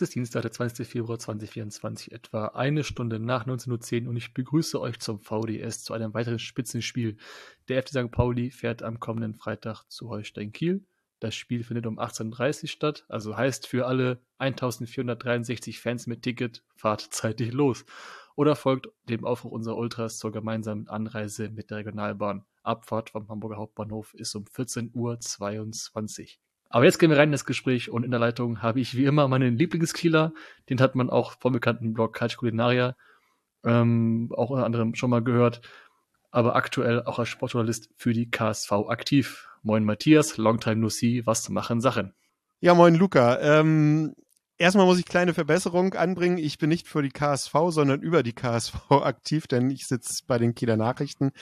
es ist Dienstag, der 20. Februar 2024, etwa eine Stunde nach 19.10 Uhr und ich begrüße euch zum VDS zu einem weiteren Spitzenspiel. Der FC St. Pauli fährt am kommenden Freitag zu Holstein Kiel. Das Spiel findet um 18.30 Uhr statt, also heißt für alle 1463 Fans mit Ticket, fahrt zeitig los. Oder folgt dem Aufruf unserer Ultras zur gemeinsamen Anreise mit der Regionalbahn. Abfahrt vom Hamburger Hauptbahnhof ist um 14.22 Uhr. Aber jetzt gehen wir rein in das Gespräch und in der Leitung habe ich wie immer meinen Lieblingskieler. Den hat man auch vom bekannten Blog Culture Culinaria ähm, auch unter anderem schon mal gehört, aber aktuell auch als Sportjournalist für die KSV aktiv. Moin Matthias, long time no see, was machen Sachen? Ja, moin Luca. Ähm, erstmal muss ich kleine Verbesserung anbringen. Ich bin nicht für die KSV, sondern über die KSV aktiv, denn ich sitze bei den Kieler Nachrichten.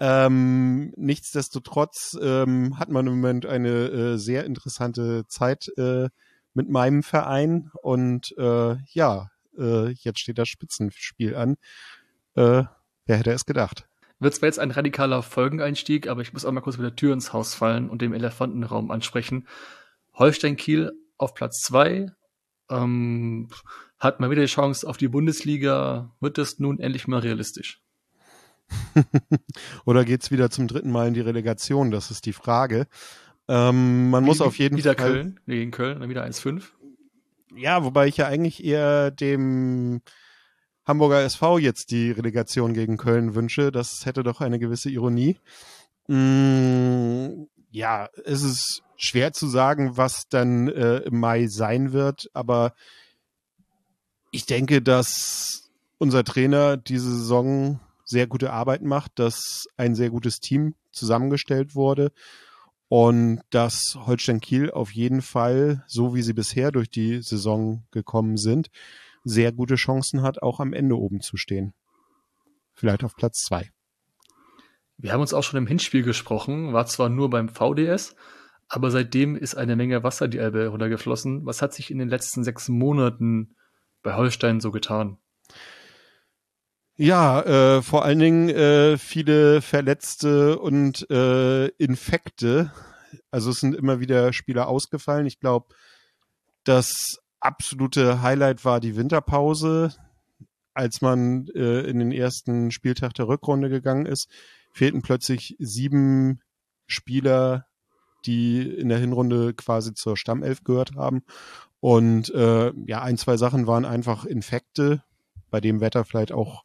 Ähm, nichtsdestotrotz ähm, hat man im Moment eine äh, sehr interessante Zeit äh, mit meinem Verein und äh, ja, äh, jetzt steht das Spitzenspiel an. Äh, wer hätte es gedacht? Wird zwar jetzt ein radikaler Folgeneinstieg, aber ich muss auch mal kurz mit der Tür ins Haus fallen und dem Elefantenraum ansprechen. Holstein Kiel auf Platz zwei ähm, hat mal wieder die Chance auf die Bundesliga. Wird das nun endlich mal realistisch? Oder geht's wieder zum dritten Mal in die Relegation? Das ist die Frage. Ähm, man Wie, muss auf jeden wieder Fall. Wieder Köln, gegen Köln, dann wieder 1-5. Ja, wobei ich ja eigentlich eher dem Hamburger SV jetzt die Relegation gegen Köln wünsche. Das hätte doch eine gewisse Ironie. Mm, ja, es ist schwer zu sagen, was dann äh, im Mai sein wird, aber ich denke, dass unser Trainer diese Saison sehr gute Arbeit macht, dass ein sehr gutes Team zusammengestellt wurde und dass Holstein Kiel auf jeden Fall, so wie sie bisher durch die Saison gekommen sind, sehr gute Chancen hat, auch am Ende oben zu stehen. Vielleicht auf Platz zwei. Wir haben uns auch schon im Hinspiel gesprochen, war zwar nur beim VDS, aber seitdem ist eine Menge Wasser die Elbe runtergeflossen. Was hat sich in den letzten sechs Monaten bei Holstein so getan? Ja, äh, vor allen Dingen äh, viele Verletzte und äh, Infekte. Also es sind immer wieder Spieler ausgefallen. Ich glaube, das absolute Highlight war die Winterpause, als man äh, in den ersten Spieltag der Rückrunde gegangen ist. Fehlten plötzlich sieben Spieler, die in der Hinrunde quasi zur Stammelf gehört haben. Und äh, ja, ein, zwei Sachen waren einfach Infekte, bei dem Wetter vielleicht auch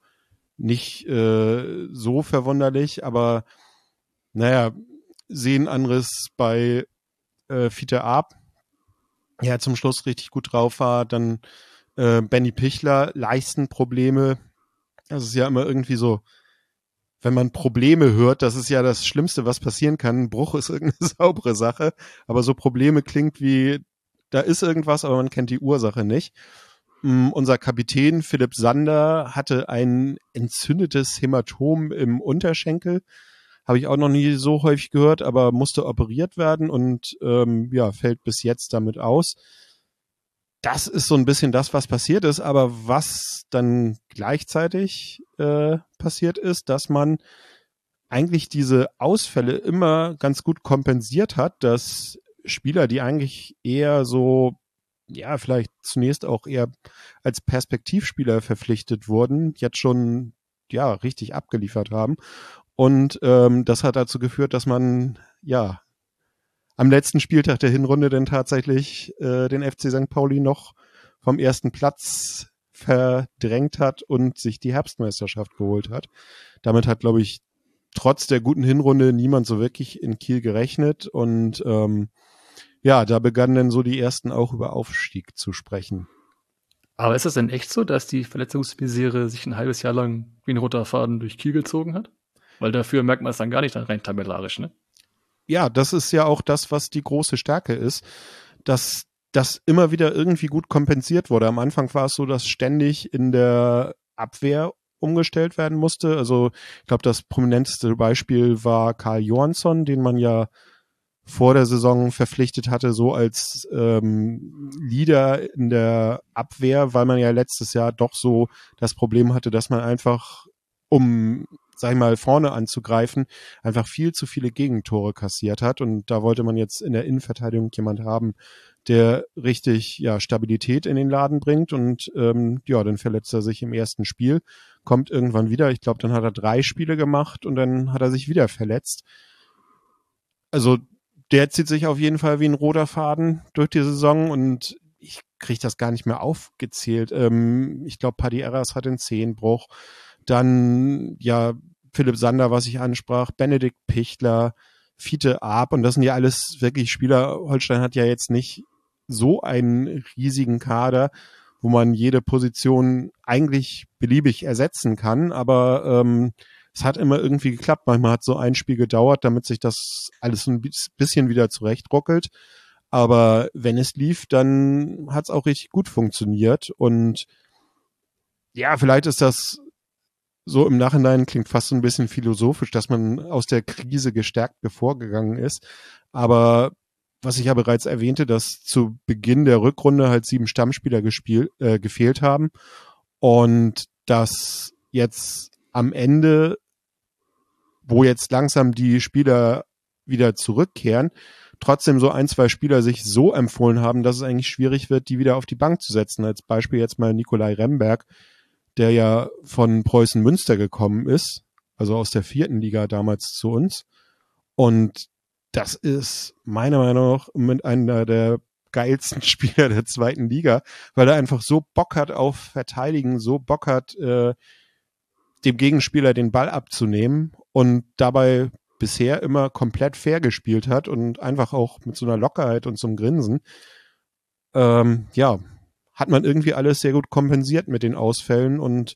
nicht äh, so verwunderlich, aber naja, sehen anderes bei äh, Fiete Ab, ja zum Schluss richtig gut drauf war. Dann äh, Benny Pichler, Leistenprobleme. Das ist ja immer irgendwie so, wenn man Probleme hört, das ist ja das Schlimmste, was passieren kann. Ein Bruch ist irgendeine saubere Sache, aber so Probleme klingt wie, da ist irgendwas, aber man kennt die Ursache nicht. Um, unser Kapitän Philipp Sander hatte ein entzündetes Hämatom im Unterschenkel. Habe ich auch noch nie so häufig gehört, aber musste operiert werden und ähm, ja, fällt bis jetzt damit aus. Das ist so ein bisschen das, was passiert ist, aber was dann gleichzeitig äh, passiert ist, dass man eigentlich diese Ausfälle immer ganz gut kompensiert hat, dass Spieler, die eigentlich eher so, ja, vielleicht zunächst auch eher als Perspektivspieler verpflichtet wurden, jetzt schon ja richtig abgeliefert haben. Und ähm, das hat dazu geführt, dass man ja am letzten Spieltag der Hinrunde dann tatsächlich äh, den FC St. Pauli noch vom ersten Platz verdrängt hat und sich die Herbstmeisterschaft geholt hat. Damit hat, glaube ich, trotz der guten Hinrunde niemand so wirklich in Kiel gerechnet. Und ähm, ja, da begannen dann so die ersten auch über Aufstieg zu sprechen. Aber ist das denn echt so, dass die Verletzungsmisere sich ein halbes Jahr lang wie ein roter Faden durch Kiel gezogen hat? Weil dafür merkt man es dann gar nicht rein tabellarisch, ne? Ja, das ist ja auch das, was die große Stärke ist, dass das immer wieder irgendwie gut kompensiert wurde. Am Anfang war es so, dass ständig in der Abwehr umgestellt werden musste. Also ich glaube, das prominenteste Beispiel war Karl Johansson, den man ja vor der Saison verpflichtet hatte, so als ähm, Leader in der Abwehr, weil man ja letztes Jahr doch so das Problem hatte, dass man einfach, um, sag ich mal, vorne anzugreifen, einfach viel zu viele Gegentore kassiert hat. Und da wollte man jetzt in der Innenverteidigung jemand haben, der richtig ja, Stabilität in den Laden bringt. Und ähm, ja, dann verletzt er sich im ersten Spiel, kommt irgendwann wieder. Ich glaube, dann hat er drei Spiele gemacht und dann hat er sich wieder verletzt. Also der zieht sich auf jeden Fall wie ein roter Faden durch die Saison und ich kriege das gar nicht mehr aufgezählt. Ähm, ich glaube, Paddy Erras hat den Zehenbruch. Dann, ja, Philipp Sander, was ich ansprach, Benedikt Pichtler, Fiete Arp und das sind ja alles wirklich Spieler. Holstein hat ja jetzt nicht so einen riesigen Kader, wo man jede Position eigentlich beliebig ersetzen kann, aber ähm, es hat immer irgendwie geklappt. Manchmal hat so ein Spiel gedauert, damit sich das alles ein bisschen wieder zurechtruckelt. Aber wenn es lief, dann hat es auch richtig gut funktioniert. Und ja, vielleicht ist das so im Nachhinein klingt fast so ein bisschen philosophisch, dass man aus der Krise gestärkt bevorgegangen ist. Aber was ich ja bereits erwähnte, dass zu Beginn der Rückrunde halt sieben Stammspieler gespielt, äh, gefehlt haben und dass jetzt am Ende, wo jetzt langsam die Spieler wieder zurückkehren, trotzdem so ein, zwei Spieler sich so empfohlen haben, dass es eigentlich schwierig wird, die wieder auf die Bank zu setzen. Als Beispiel jetzt mal Nikolai Remberg, der ja von Preußen Münster gekommen ist, also aus der vierten Liga damals zu uns. Und das ist meiner Meinung nach mit einer der geilsten Spieler der zweiten Liga, weil er einfach so Bock hat auf Verteidigen, so Bock hat, äh, dem Gegenspieler den Ball abzunehmen und dabei bisher immer komplett fair gespielt hat und einfach auch mit so einer Lockerheit und so einem Grinsen. Ähm, ja, hat man irgendwie alles sehr gut kompensiert mit den Ausfällen und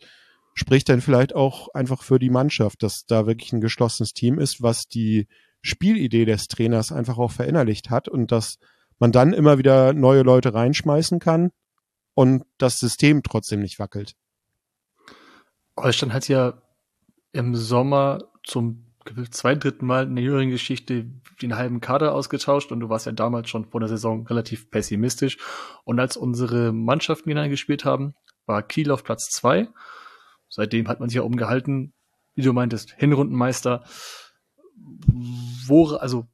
spricht dann vielleicht auch einfach für die Mannschaft, dass da wirklich ein geschlossenes Team ist, was die Spielidee des Trainers einfach auch verinnerlicht hat und dass man dann immer wieder neue Leute reinschmeißen kann und das System trotzdem nicht wackelt. Holstein hat ja im Sommer zum zwei dritten Mal in der jüngeren Geschichte den halben Kader ausgetauscht und du warst ja damals schon vor der Saison relativ pessimistisch. Und als unsere Mannschaften gegeneinander gespielt haben, war Kiel auf Platz zwei. Seitdem hat man sich ja umgehalten, wie du meintest, Hinrundenmeister. Wo, also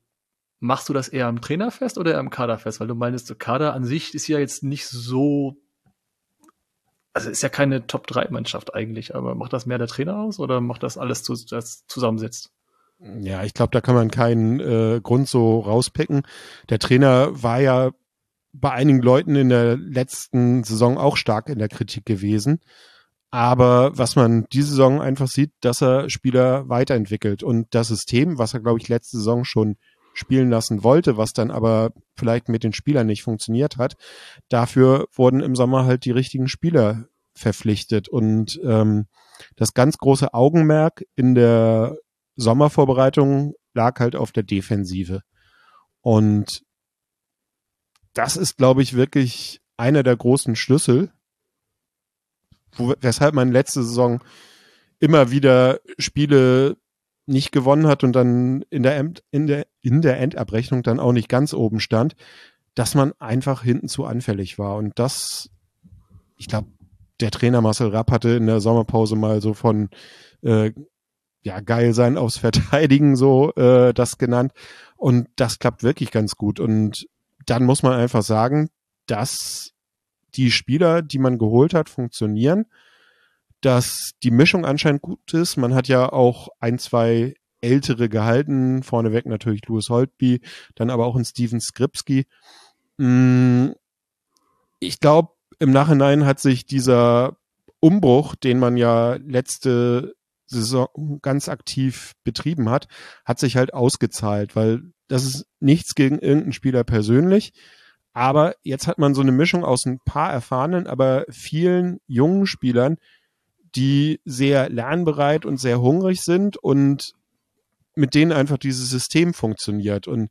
machst du das eher am Trainer fest oder eher am Kader fest? Weil du meinst, der Kader an sich ist ja jetzt nicht so also ist ja keine Top-3-Mannschaft eigentlich, aber macht das mehr der Trainer aus oder macht das alles, zu, das zusammensetzt? Ja, ich glaube, da kann man keinen äh, Grund so rauspicken. Der Trainer war ja bei einigen Leuten in der letzten Saison auch stark in der Kritik gewesen. Aber was man diese Saison einfach sieht, dass er Spieler weiterentwickelt und das System, was er, glaube ich, letzte Saison schon spielen lassen wollte, was dann aber vielleicht mit den Spielern nicht funktioniert hat. Dafür wurden im Sommer halt die richtigen Spieler verpflichtet und ähm, das ganz große Augenmerk in der Sommervorbereitung lag halt auf der Defensive und das ist, glaube ich, wirklich einer der großen Schlüssel, wo, weshalb man letzte Saison immer wieder Spiele nicht gewonnen hat und dann in der, in der, in der Endabrechnung dann auch nicht ganz oben stand, dass man einfach hinten zu anfällig war. Und das, ich glaube, der Trainer Marcel Rapp hatte in der Sommerpause mal so von äh, ja geil sein aufs Verteidigen so äh, das genannt. Und das klappt wirklich ganz gut. Und dann muss man einfach sagen, dass die Spieler, die man geholt hat, funktionieren dass die Mischung anscheinend gut ist. Man hat ja auch ein, zwei ältere gehalten, vorneweg natürlich Louis Holtby, dann aber auch ein Steven Skripski. Mm, ich glaube, im Nachhinein hat sich dieser Umbruch, den man ja letzte Saison ganz aktiv betrieben hat, hat sich halt ausgezahlt, weil das ist nichts gegen irgendeinen Spieler persönlich. Aber jetzt hat man so eine Mischung aus ein paar erfahrenen, aber vielen jungen Spielern, die sehr lernbereit und sehr hungrig sind und mit denen einfach dieses System funktioniert. Und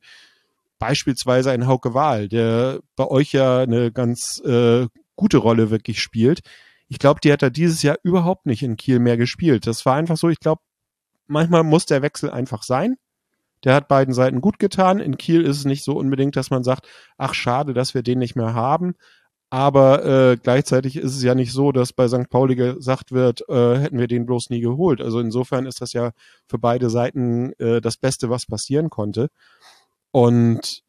beispielsweise ein Hauke Wahl, der bei euch ja eine ganz äh, gute Rolle wirklich spielt. Ich glaube, die hat er dieses Jahr überhaupt nicht in Kiel mehr gespielt. Das war einfach so, ich glaube, manchmal muss der Wechsel einfach sein, Der hat beiden Seiten gut getan. In Kiel ist es nicht so unbedingt, dass man sagt, ach schade, dass wir den nicht mehr haben. Aber äh, gleichzeitig ist es ja nicht so, dass bei St. Pauli gesagt wird, äh, hätten wir den bloß nie geholt. Also insofern ist das ja für beide Seiten äh, das Beste, was passieren konnte. Und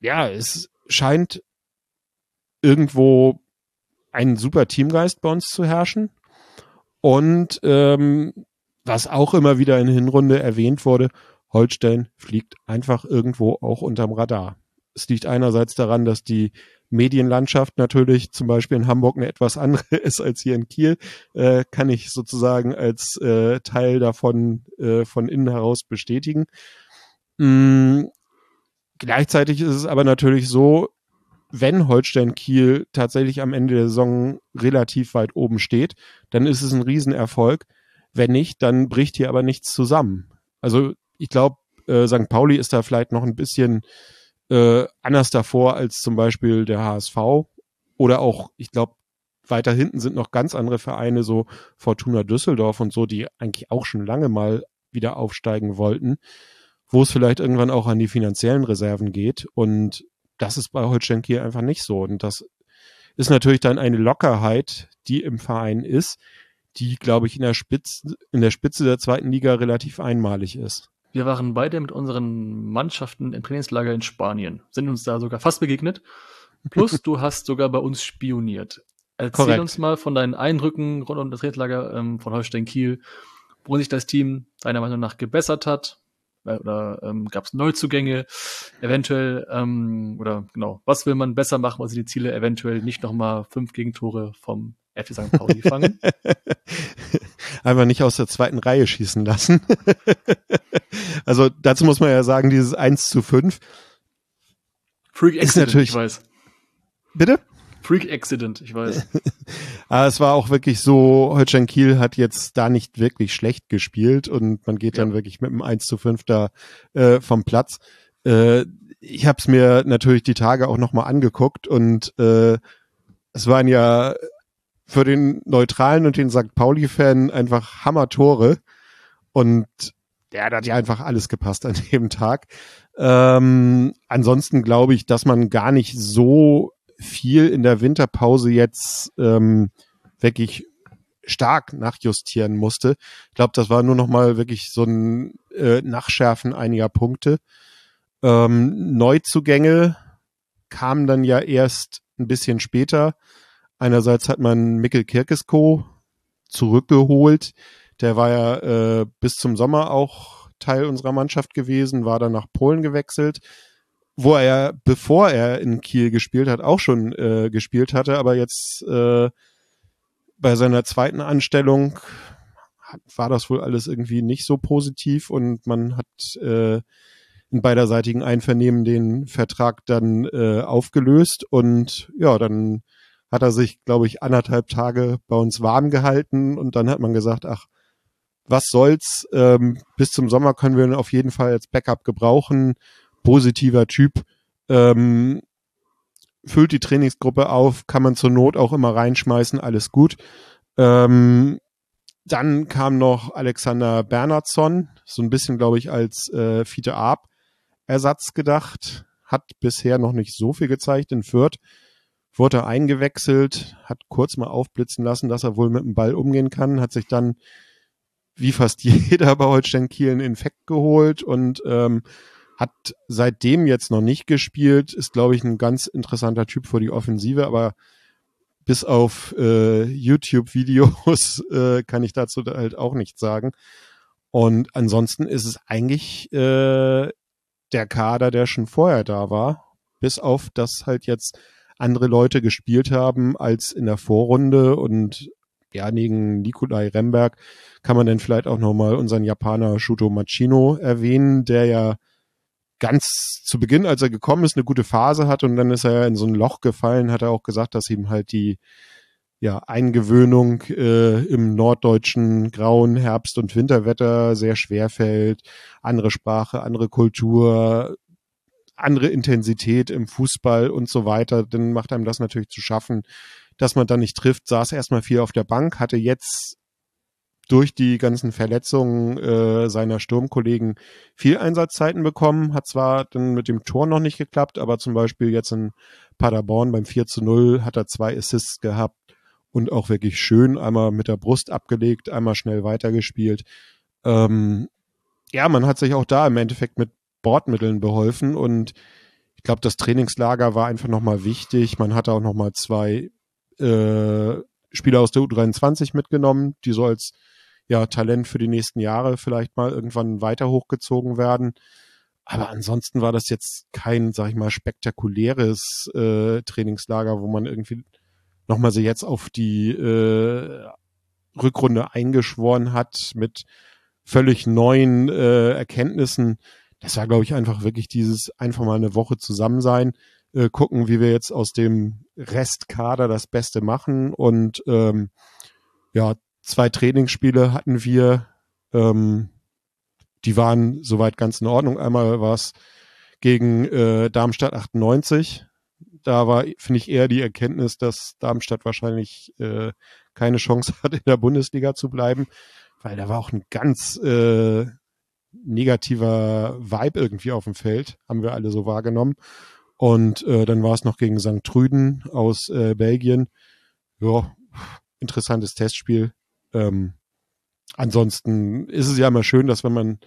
ja, es scheint irgendwo ein super Teamgeist bei uns zu herrschen. Und ähm, was auch immer wieder in Hinrunde erwähnt wurde, Holstein fliegt einfach irgendwo auch unterm Radar. Es liegt einerseits daran, dass die Medienlandschaft natürlich zum Beispiel in Hamburg eine etwas andere ist als hier in Kiel, äh, kann ich sozusagen als äh, Teil davon äh, von innen heraus bestätigen. Mm, gleichzeitig ist es aber natürlich so, wenn Holstein Kiel tatsächlich am Ende der Saison relativ weit oben steht, dann ist es ein Riesenerfolg. Wenn nicht, dann bricht hier aber nichts zusammen. Also ich glaube, äh, St. Pauli ist da vielleicht noch ein bisschen äh, anders davor als zum Beispiel der HSV. Oder auch, ich glaube, weiter hinten sind noch ganz andere Vereine, so Fortuna Düsseldorf und so, die eigentlich auch schon lange mal wieder aufsteigen wollten, wo es vielleicht irgendwann auch an die finanziellen Reserven geht. Und das ist bei Holstein Kiel einfach nicht so. Und das ist natürlich dann eine Lockerheit, die im Verein ist, die, glaube ich, in der Spitze, in der Spitze der zweiten Liga relativ einmalig ist. Wir waren beide mit unseren Mannschaften im Trainingslager in Spanien, sind uns da sogar fast begegnet. Plus, du hast sogar bei uns spioniert. Erzähl Korrekt. uns mal von deinen Eindrücken rund um das Trainingslager ähm, von Holstein Kiel, wo sich das Team deiner Meinung nach gebessert hat, oder ähm, gab es Neuzugänge, eventuell, ähm, oder genau, was will man besser machen, also die Ziele eventuell nicht nochmal fünf Gegentore vom FC St. Pauli fangen? Einfach nicht aus der zweiten Reihe schießen lassen. also dazu muss man ja sagen, dieses 1 zu 5 Freak ist natürlich, ich weiß. Bitte? Freak Accident, ich weiß. Aber es war auch wirklich so, Holstein Kiel hat jetzt da nicht wirklich schlecht gespielt und man geht ja. dann wirklich mit einem 1 zu 5 da äh, vom Platz. Äh, ich habe es mir natürlich die Tage auch nochmal angeguckt und äh, es waren ja für den Neutralen und den St. Pauli-Fan einfach Hammer-Tore und ja, da hat ja einfach alles gepasst an dem Tag. Ähm, ansonsten glaube ich, dass man gar nicht so viel in der Winterpause jetzt ähm, wirklich stark nachjustieren musste. Ich glaube, das war nur noch mal wirklich so ein äh, Nachschärfen einiger Punkte. Ähm, Neuzugänge kamen dann ja erst ein bisschen später. Einerseits hat man Mikkel Kirkesko zurückgeholt. Der war ja äh, bis zum Sommer auch Teil unserer Mannschaft gewesen, war dann nach Polen gewechselt wo er, bevor er in Kiel gespielt hat, auch schon äh, gespielt hatte, aber jetzt äh, bei seiner zweiten Anstellung war das wohl alles irgendwie nicht so positiv und man hat äh, in beiderseitigen Einvernehmen den Vertrag dann äh, aufgelöst und ja, dann hat er sich, glaube ich, anderthalb Tage bei uns warm gehalten und dann hat man gesagt, ach, was soll's, ähm, bis zum Sommer können wir ihn auf jeden Fall als Backup gebrauchen positiver Typ, ähm, füllt die Trainingsgruppe auf, kann man zur Not auch immer reinschmeißen, alles gut. Ähm, dann kam noch Alexander Bernhardsson, so ein bisschen, glaube ich, als äh, Fiete Arp Ersatz gedacht, hat bisher noch nicht so viel gezeigt in Fürth, wurde eingewechselt, hat kurz mal aufblitzen lassen, dass er wohl mit dem Ball umgehen kann, hat sich dann wie fast jeder bei Holstein Kiel einen Infekt geholt und ähm, hat seitdem jetzt noch nicht gespielt, ist, glaube ich, ein ganz interessanter Typ für die Offensive, aber bis auf äh, YouTube-Videos äh, kann ich dazu halt auch nichts sagen. Und ansonsten ist es eigentlich äh, der Kader, der schon vorher da war, bis auf dass halt jetzt andere Leute gespielt haben als in der Vorrunde und ja, neben Nikolai Remberg kann man dann vielleicht auch nochmal unseren Japaner Shuto Machino erwähnen, der ja ganz zu Beginn, als er gekommen ist, eine gute Phase hat und dann ist er in so ein Loch gefallen, hat er auch gesagt, dass ihm halt die ja, Eingewöhnung äh, im norddeutschen grauen Herbst- und Winterwetter sehr schwer fällt. Andere Sprache, andere Kultur, andere Intensität im Fußball und so weiter. Dann macht einem das natürlich zu schaffen, dass man dann nicht trifft. Saß erstmal viel auf der Bank, hatte jetzt durch die ganzen Verletzungen äh, seiner Sturmkollegen viel Einsatzzeiten bekommen. Hat zwar dann mit dem Tor noch nicht geklappt, aber zum Beispiel jetzt in Paderborn beim 4 zu 0 hat er zwei Assists gehabt und auch wirklich schön einmal mit der Brust abgelegt, einmal schnell weitergespielt. Ähm, ja, man hat sich auch da im Endeffekt mit Bordmitteln beholfen und ich glaube, das Trainingslager war einfach nochmal wichtig. Man hatte auch nochmal zwei äh, Spieler aus der U23 mitgenommen, die so als ja, Talent für die nächsten Jahre vielleicht mal irgendwann weiter hochgezogen werden. Aber ansonsten war das jetzt kein, sag ich mal, spektakuläres äh, Trainingslager, wo man irgendwie nochmal so jetzt auf die äh, Rückrunde eingeschworen hat mit völlig neuen äh, Erkenntnissen. Das war, glaube ich, einfach wirklich dieses einfach mal eine Woche zusammen sein, äh, gucken, wie wir jetzt aus dem Restkader das Beste machen und ähm, ja, zwei Trainingsspiele hatten wir, ähm, die waren soweit ganz in Ordnung. Einmal war es gegen äh, Darmstadt 98. Da war, finde ich, eher die Erkenntnis, dass Darmstadt wahrscheinlich äh, keine Chance hat, in der Bundesliga zu bleiben, weil da war auch ein ganz äh, negativer Vibe irgendwie auf dem Feld, haben wir alle so wahrgenommen. Und äh, dann war es noch gegen St. Trüden aus äh, Belgien. Ja, interessantes Testspiel. Ähm, ansonsten ist es ja immer schön, dass wenn man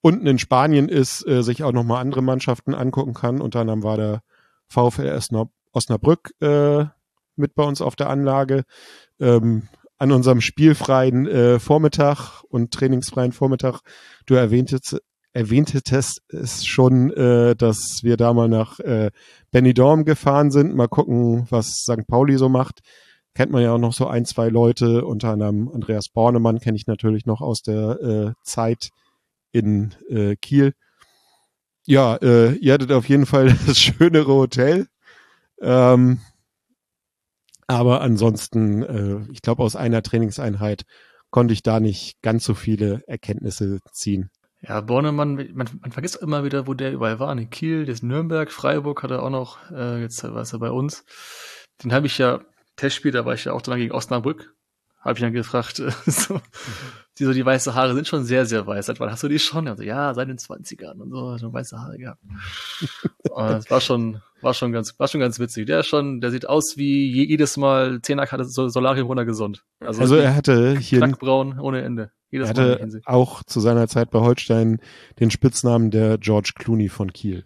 unten in Spanien ist, äh, sich auch nochmal andere Mannschaften angucken kann. Unter anderem war der VfL Osnabrück äh, mit bei uns auf der Anlage. Ähm, an unserem spielfreien äh, Vormittag und trainingsfreien Vormittag, du erwähntest, erwähntest es schon, äh, dass wir da mal nach äh, Benidorm gefahren sind. Mal gucken, was St. Pauli so macht kennt man ja auch noch so ein, zwei Leute, unter anderem Andreas Bornemann kenne ich natürlich noch aus der äh, Zeit in äh, Kiel. Ja, äh, ihr hattet auf jeden Fall das schönere Hotel. Ähm, aber ansonsten, äh, ich glaube, aus einer Trainingseinheit konnte ich da nicht ganz so viele Erkenntnisse ziehen. Ja, Bornemann, man, man vergisst immer wieder, wo der überall war. In Kiel, der ist Nürnberg, Freiburg hat er auch noch, äh, jetzt war er bei uns. Den habe ich ja Testspiel, da war ich ja auch dann gegen Osnabrück, habe ich dann gefragt, so, die so die weiße Haare sind schon sehr, sehr weiß. Seit wann hast du die schon? Also, ja, seit den 20ern und so, schon weiße Haare gehabt. das war schon, war schon ganz, war schon ganz witzig. Der ist schon, der sieht aus wie jedes Mal Zehnerkarte Solarium runtergesund. Also, also er hatte hier Knackbraun ohne Ende. Jedes er hatte auch zu seiner Zeit bei Holstein den Spitznamen der George Clooney von Kiel.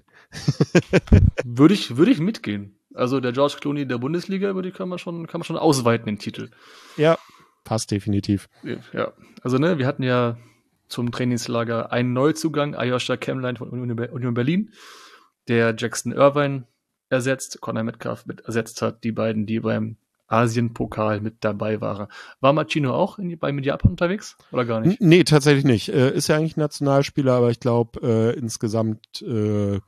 würde ich, würde ich mitgehen. Also der George Clooney der Bundesliga, über die kann man schon, kann man schon ausweiten, den Titel. Ja, passt definitiv. Ja, also ne, wir hatten ja zum Trainingslager einen Neuzugang, Ayosha Kemlein von Union Berlin, der Jackson Irvine ersetzt, Conor Metcalf mit ersetzt hat, die beiden, die beim Asien-Pokal mit dabei waren. War Machino auch in, bei Japan unterwegs oder gar nicht? Nee, tatsächlich nicht. Äh, ist ja eigentlich Nationalspieler, aber ich glaube äh, insgesamt äh,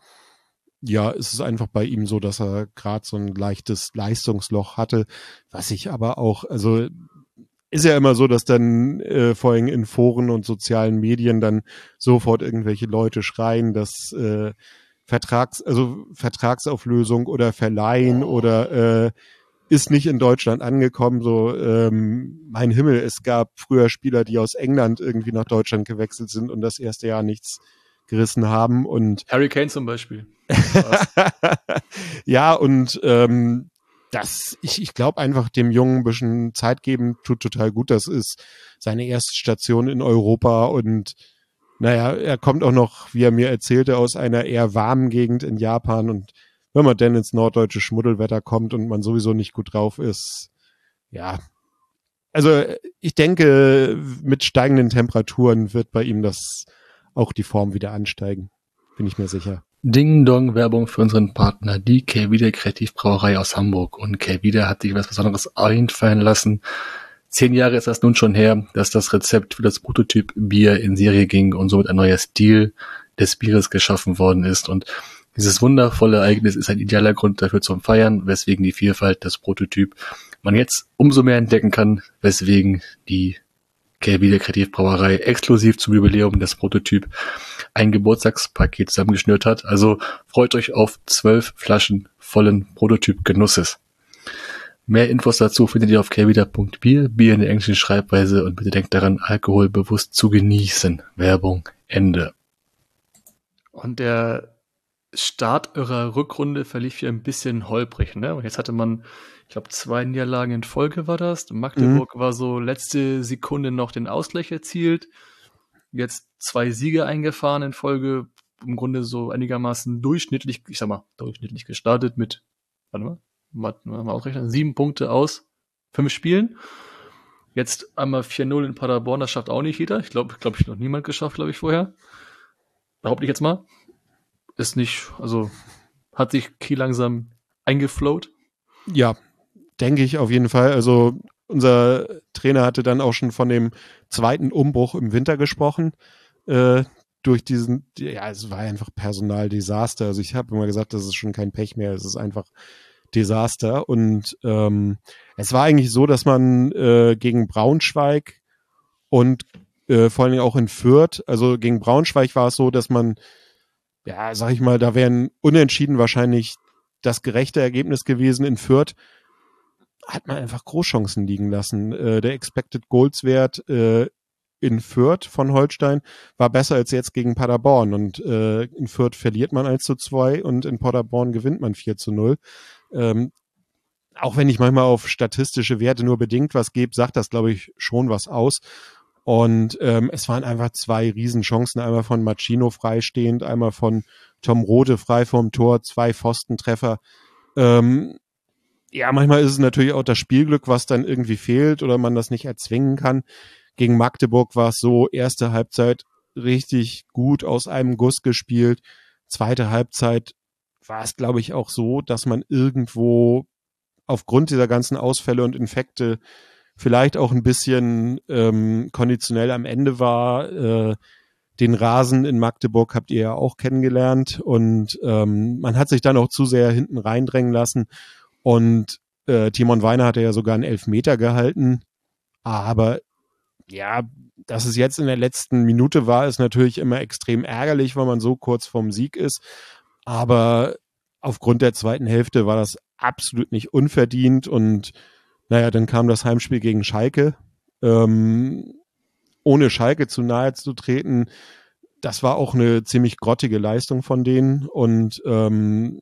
ja, ist es einfach bei ihm so, dass er gerade so ein leichtes Leistungsloch hatte, was ich aber auch, also ist ja immer so, dass dann äh, vor allem in Foren und sozialen Medien dann sofort irgendwelche Leute schreien, dass äh, Vertrags, also Vertragsauflösung oder Verleihen oder äh, ist nicht in Deutschland angekommen. So, ähm, mein Himmel, es gab früher Spieler, die aus England irgendwie nach Deutschland gewechselt sind und das erste Jahr nichts gerissen haben. Und Harry Kane zum Beispiel. Ja, und ähm, das, ich, ich glaube einfach, dem Jungen ein bisschen Zeit geben, tut total gut. Das ist seine erste Station in Europa und naja, er kommt auch noch, wie er mir erzählte, aus einer eher warmen Gegend in Japan und wenn man denn ins norddeutsche Schmuddelwetter kommt und man sowieso nicht gut drauf ist, ja. Also ich denke, mit steigenden Temperaturen wird bei ihm das auch die Form wieder ansteigen. Bin ich mir sicher. Ding Dong Werbung für unseren Partner, die Kelvide Kreativbrauerei aus Hamburg. Und Kelvide hat sich was Besonderes einfallen lassen. Zehn Jahre ist das nun schon her, dass das Rezept für das Prototyp Bier in Serie ging und somit ein neuer Stil des Bieres geschaffen worden ist. Und dieses wundervolle Ereignis ist ein idealer Grund dafür zum Feiern, weswegen die Vielfalt des Prototyp man jetzt umso mehr entdecken kann, weswegen die Kelvide Kreativbrauerei exklusiv zum Jubiläum des Prototyp ein Geburtstagspaket zusammengeschnürt hat. Also freut euch auf zwölf Flaschen vollen Prototyp-Genusses. Mehr Infos dazu findet ihr auf kelvida.bier, Bier in der englischen Schreibweise und bitte denkt daran, Alkohol bewusst zu genießen. Werbung, Ende. Und der Start eurer Rückrunde verlief hier ein bisschen holprig, ne? Und jetzt hatte man, ich glaube, zwei Niederlagen in Folge war das. Magdeburg mhm. war so letzte Sekunde noch den Ausgleich erzielt. Jetzt zwei Siege eingefahren in Folge, im Grunde so einigermaßen durchschnittlich, ich sag mal, durchschnittlich gestartet mit, warte mal, mal, mal ausrechnen, sieben Punkte aus fünf Spielen. Jetzt einmal 4-0 in Paderborn, das schafft auch nicht jeder. Ich glaube, glaube ich, noch niemand geschafft, glaube ich, vorher. Behaupte ich jetzt mal. Ist nicht, also hat sich Kiel langsam eingeflowt. Ja, denke ich auf jeden Fall. Also unser Trainer hatte dann auch schon von dem zweiten Umbruch im Winter gesprochen. Äh, durch diesen, ja, es war einfach Personaldesaster. Also ich habe immer gesagt, das ist schon kein Pech mehr, es ist einfach Desaster. Und ähm, es war eigentlich so, dass man äh, gegen Braunschweig und äh, vor allen Dingen auch in Fürth, also gegen Braunschweig war es so, dass man, ja, sag ich mal, da wären unentschieden wahrscheinlich das gerechte Ergebnis gewesen. In Fürth hat man einfach Großchancen liegen lassen. Äh, der Expected Goals Wert äh, in Fürth von Holstein war besser als jetzt gegen Paderborn. Und äh, in Fürth verliert man 1 zu 2 und in Paderborn gewinnt man 4 zu 0. Ähm, auch wenn ich manchmal auf statistische Werte nur bedingt was gebe, sagt das, glaube ich, schon was aus. Und ähm, es waren einfach zwei Riesenchancen, einmal von Machino freistehend, einmal von Tom Rode frei vom Tor, zwei Pfostentreffer. Ähm, ja, manchmal ist es natürlich auch das Spielglück, was dann irgendwie fehlt oder man das nicht erzwingen kann. Gegen Magdeburg war es so, erste Halbzeit richtig gut aus einem Guss gespielt. Zweite Halbzeit war es, glaube ich, auch so, dass man irgendwo aufgrund dieser ganzen Ausfälle und Infekte vielleicht auch ein bisschen ähm, konditionell am Ende war. Äh, den Rasen in Magdeburg habt ihr ja auch kennengelernt und ähm, man hat sich dann auch zu sehr hinten reindrängen lassen und äh, Timon Weiner hatte ja sogar einen Elfmeter gehalten, aber ja, dass es jetzt in der letzten Minute war, ist natürlich immer extrem ärgerlich, weil man so kurz vorm Sieg ist. Aber aufgrund der zweiten Hälfte war das absolut nicht unverdient. Und naja, dann kam das Heimspiel gegen Schalke. Ähm, ohne Schalke zu nahe zu treten, das war auch eine ziemlich grottige Leistung von denen. Und ähm,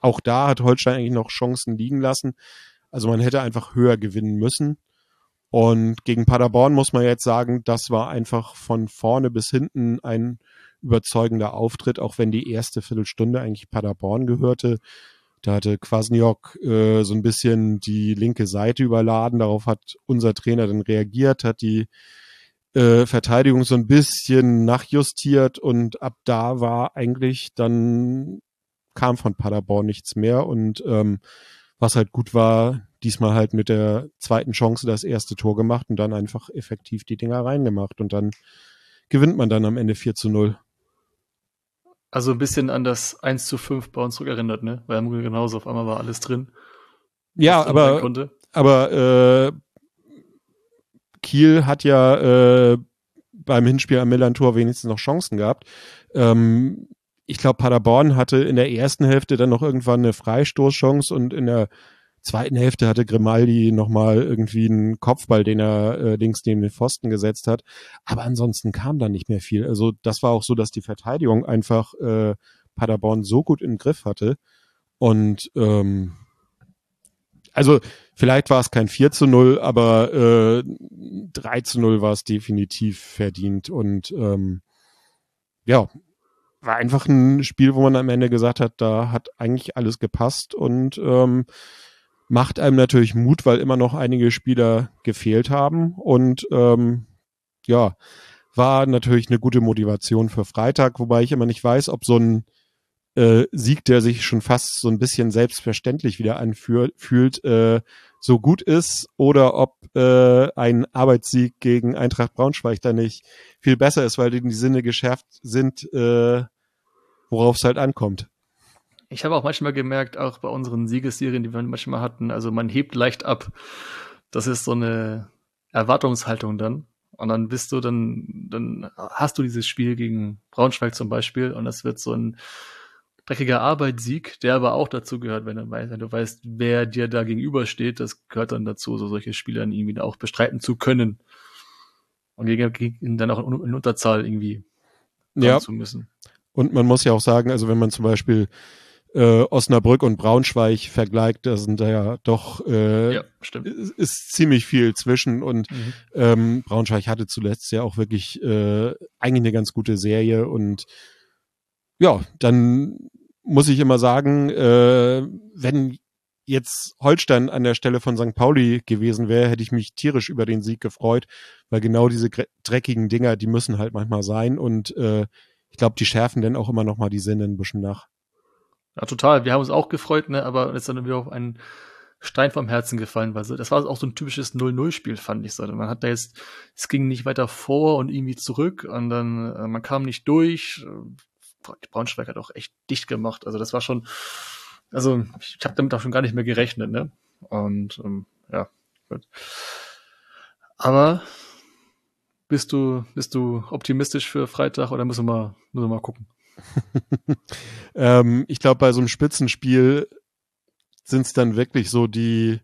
auch da hat Holstein eigentlich noch Chancen liegen lassen. Also man hätte einfach höher gewinnen müssen. Und gegen Paderborn muss man jetzt sagen, das war einfach von vorne bis hinten ein überzeugender Auftritt, auch wenn die erste Viertelstunde eigentlich Paderborn gehörte. Da hatte Kwasniok äh, so ein bisschen die linke Seite überladen. Darauf hat unser Trainer dann reagiert, hat die äh, Verteidigung so ein bisschen nachjustiert und ab da war eigentlich dann kam von Paderborn nichts mehr und ähm, was halt gut war, diesmal halt mit der zweiten Chance das erste Tor gemacht und dann einfach effektiv die Dinger reingemacht und dann gewinnt man dann am Ende 4 zu 0. Also ein bisschen an das 1 zu 5 bei uns zurückerinnert, ne? Weil im genauso auf einmal war alles drin. Ja, aber, aber äh, Kiel hat ja äh, beim Hinspiel am Millantor wenigstens noch Chancen gehabt. Ähm, ich glaube, Paderborn hatte in der ersten Hälfte dann noch irgendwann eine Freistoßchance und in der zweiten Hälfte hatte Grimaldi nochmal irgendwie einen Kopfball, den er äh, links neben den Pfosten gesetzt hat. Aber ansonsten kam da nicht mehr viel. Also das war auch so, dass die Verteidigung einfach äh, Paderborn so gut im Griff hatte. Und ähm, also vielleicht war es kein 4 zu 0, aber äh, 3 zu 0 war es definitiv verdient. Und ähm, ja, war einfach ein Spiel, wo man am Ende gesagt hat, da hat eigentlich alles gepasst und ähm, macht einem natürlich Mut, weil immer noch einige Spieler gefehlt haben und ähm, ja, war natürlich eine gute Motivation für Freitag, wobei ich immer nicht weiß, ob so ein äh, Sieg, der sich schon fast so ein bisschen selbstverständlich wieder anfühlt, äh, so gut ist oder ob äh, ein Arbeitssieg gegen Eintracht Braunschweig da nicht viel besser ist, weil die Sinne geschärft sind, äh, worauf es halt ankommt. Ich habe auch manchmal gemerkt, auch bei unseren Siegesserien, die wir manchmal hatten, also man hebt leicht ab. Das ist so eine Erwartungshaltung dann. Und dann bist du dann, dann hast du dieses Spiel gegen Braunschweig zum Beispiel und das wird so ein dreckiger Arbeitssieg, der aber auch dazu gehört, wenn du weißt, wenn du weißt, wer dir da gegenübersteht, das gehört dann dazu, so solche Spieler irgendwie auch bestreiten zu können. Und gegen, dann auch in, Unterzahl irgendwie ja. zu müssen. Und man muss ja auch sagen, also wenn man zum Beispiel äh, Osnabrück und Braunschweig vergleicht, da sind da ja doch äh, ja. Ist, ist ziemlich viel zwischen und mhm. ähm, Braunschweig hatte zuletzt ja auch wirklich äh, eigentlich eine ganz gute Serie und ja, dann muss ich immer sagen, äh, wenn jetzt Holstein an der Stelle von St. Pauli gewesen wäre, hätte ich mich tierisch über den Sieg gefreut, weil genau diese dreckigen Dinger, die müssen halt manchmal sein und äh, ich glaube, die schärfen dann auch immer noch mal die Sinne ein bisschen nach. Ja, total. Wir haben uns auch gefreut, ne, aber ist dann wieder auf einen Stein vom Herzen gefallen, weil das war auch so ein typisches 0-0-Spiel, fand ich so. Man hat da jetzt, es ging nicht weiter vor und irgendwie zurück und dann, äh, man kam nicht durch. Braunschweig hat auch echt dicht gemacht. Also das war schon, also ich habe damit auch schon gar nicht mehr gerechnet, ne? Und ähm, ja, gut. Aber bist du, bist du optimistisch für Freitag oder müssen wir, müssen wir mal gucken? ähm, ich glaube, bei so einem Spitzenspiel sind es dann wirklich so die,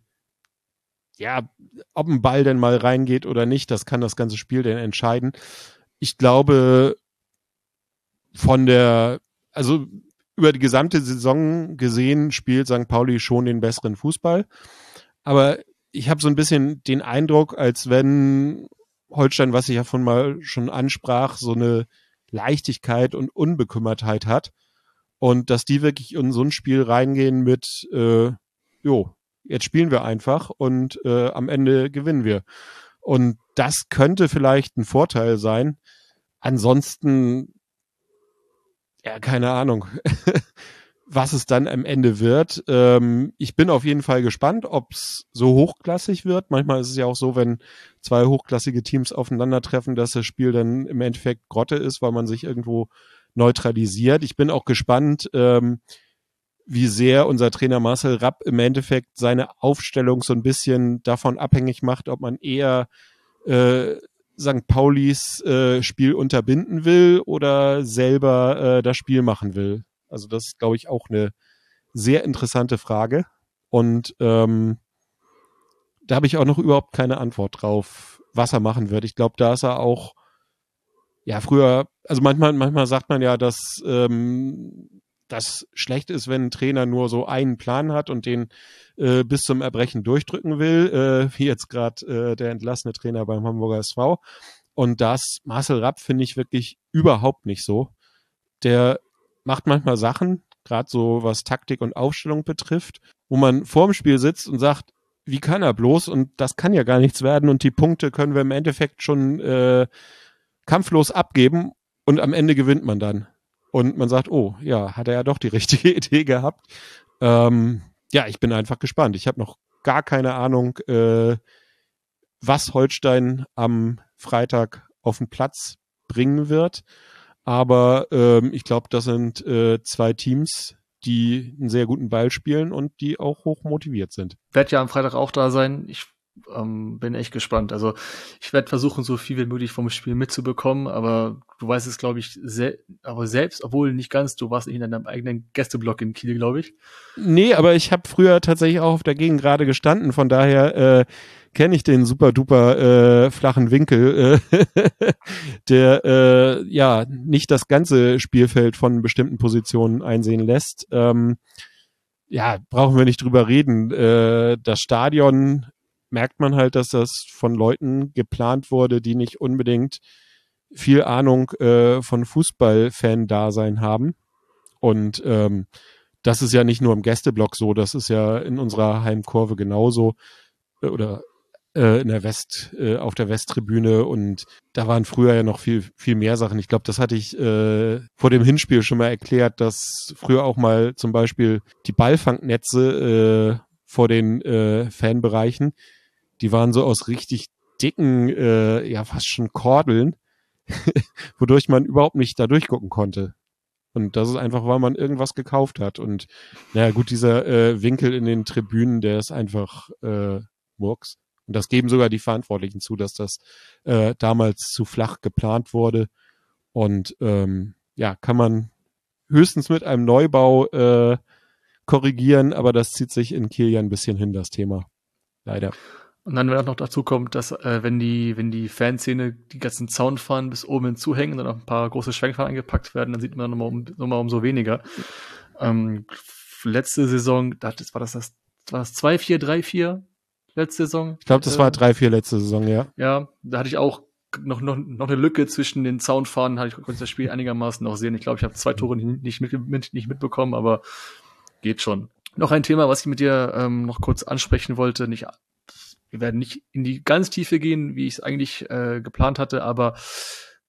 ja, ob ein Ball denn mal reingeht oder nicht, das kann das ganze Spiel denn entscheiden. Ich glaube, von der, also über die gesamte Saison gesehen spielt St. Pauli schon den besseren Fußball. Aber ich habe so ein bisschen den Eindruck, als wenn Holstein, was ich ja von mal schon ansprach, so eine Leichtigkeit und Unbekümmertheit hat. Und dass die wirklich in so ein Spiel reingehen mit, äh, jo, jetzt spielen wir einfach und äh, am Ende gewinnen wir. Und das könnte vielleicht ein Vorteil sein. Ansonsten, ja, keine Ahnung. was es dann am Ende wird. Ähm, ich bin auf jeden Fall gespannt, ob es so hochklassig wird. Manchmal ist es ja auch so, wenn zwei hochklassige Teams aufeinandertreffen, dass das Spiel dann im Endeffekt Grotte ist, weil man sich irgendwo neutralisiert. Ich bin auch gespannt, ähm, wie sehr unser Trainer Marcel Rapp im Endeffekt seine Aufstellung so ein bisschen davon abhängig macht, ob man eher äh, St. Paulis äh, Spiel unterbinden will oder selber äh, das Spiel machen will. Also das ist, glaube ich, auch eine sehr interessante Frage. Und ähm, da habe ich auch noch überhaupt keine Antwort drauf, was er machen wird. Ich glaube, da ist er auch, ja, früher, also manchmal, manchmal sagt man ja, dass ähm, das schlecht ist, wenn ein Trainer nur so einen Plan hat und den äh, bis zum Erbrechen durchdrücken will, äh, wie jetzt gerade äh, der entlassene Trainer beim Hamburger SV. Und das Marcel Rapp finde ich wirklich überhaupt nicht so. Der macht manchmal Sachen, gerade so was Taktik und Aufstellung betrifft, wo man vorm Spiel sitzt und sagt, wie kann er bloß? Und das kann ja gar nichts werden und die Punkte können wir im Endeffekt schon äh, kampflos abgeben und am Ende gewinnt man dann. Und man sagt, oh, ja, hat er ja doch die richtige Idee gehabt. Ähm, ja, ich bin einfach gespannt. Ich habe noch gar keine Ahnung, äh, was Holstein am Freitag auf den Platz bringen wird. Aber ähm, ich glaube, das sind äh, zwei Teams, die einen sehr guten Ball spielen und die auch hoch motiviert sind. Werd ja am Freitag auch da sein. Ich ähm, bin echt gespannt. Also ich werde versuchen, so viel wie möglich vom Spiel mitzubekommen, aber du weißt es, glaube ich, sel aber selbst, obwohl nicht ganz, du warst nicht in deinem eigenen Gästeblock in Kiel, glaube ich. Nee, aber ich habe früher tatsächlich auch auf der Gegend gerade gestanden, von daher äh, kenne ich den super duper äh, flachen Winkel, äh, der äh, ja nicht das ganze Spielfeld von bestimmten Positionen einsehen lässt. Ähm, ja, brauchen wir nicht drüber reden. Äh, das Stadion merkt man halt, dass das von Leuten geplant wurde, die nicht unbedingt viel Ahnung äh, von Fußballfan-Dasein haben. Und ähm, das ist ja nicht nur im Gästeblock so, das ist ja in unserer Heimkurve genauso äh, oder äh, in der West, äh, auf der Westtribüne und da waren früher ja noch viel, viel mehr Sachen. Ich glaube, das hatte ich äh, vor dem Hinspiel schon mal erklärt, dass früher auch mal zum Beispiel die Ballfangnetze äh, vor den äh, Fanbereichen, die waren so aus richtig dicken, äh, ja fast schon Kordeln, wodurch man überhaupt nicht da durchgucken konnte. Und das ist einfach, weil man irgendwas gekauft hat. Und naja, gut, dieser äh, Winkel in den Tribünen, der ist einfach äh, Murks. Und das geben sogar die Verantwortlichen zu, dass das äh, damals zu flach geplant wurde. Und ähm, ja, kann man höchstens mit einem Neubau äh, korrigieren, aber das zieht sich in Kiel ja ein bisschen hin, das Thema. Leider. Und dann, wenn auch noch dazu kommt, dass äh, wenn die, wenn die Fanszene die ganzen Zaunfahnen bis oben hinzuhängen und dann noch ein paar große Schwenkfahnen angepackt werden, dann sieht man nochmal um, nochmal umso weniger. Ähm, letzte Saison, das war das, das war das 2-4-3-4 letzte Saison. Ich glaube, das äh, war 3-4 letzte Saison, ja. Ja, da hatte ich auch noch, noch, noch eine Lücke zwischen den Zaunfahnen, hatte ich konnte das Spiel einigermaßen noch sehen. Ich glaube, ich habe zwei Tore nicht, mit, mit, nicht mitbekommen, aber geht schon. Noch ein Thema, was ich mit dir ähm, noch kurz ansprechen wollte, nicht wir werden nicht in die ganz Tiefe gehen, wie ich es eigentlich äh, geplant hatte, aber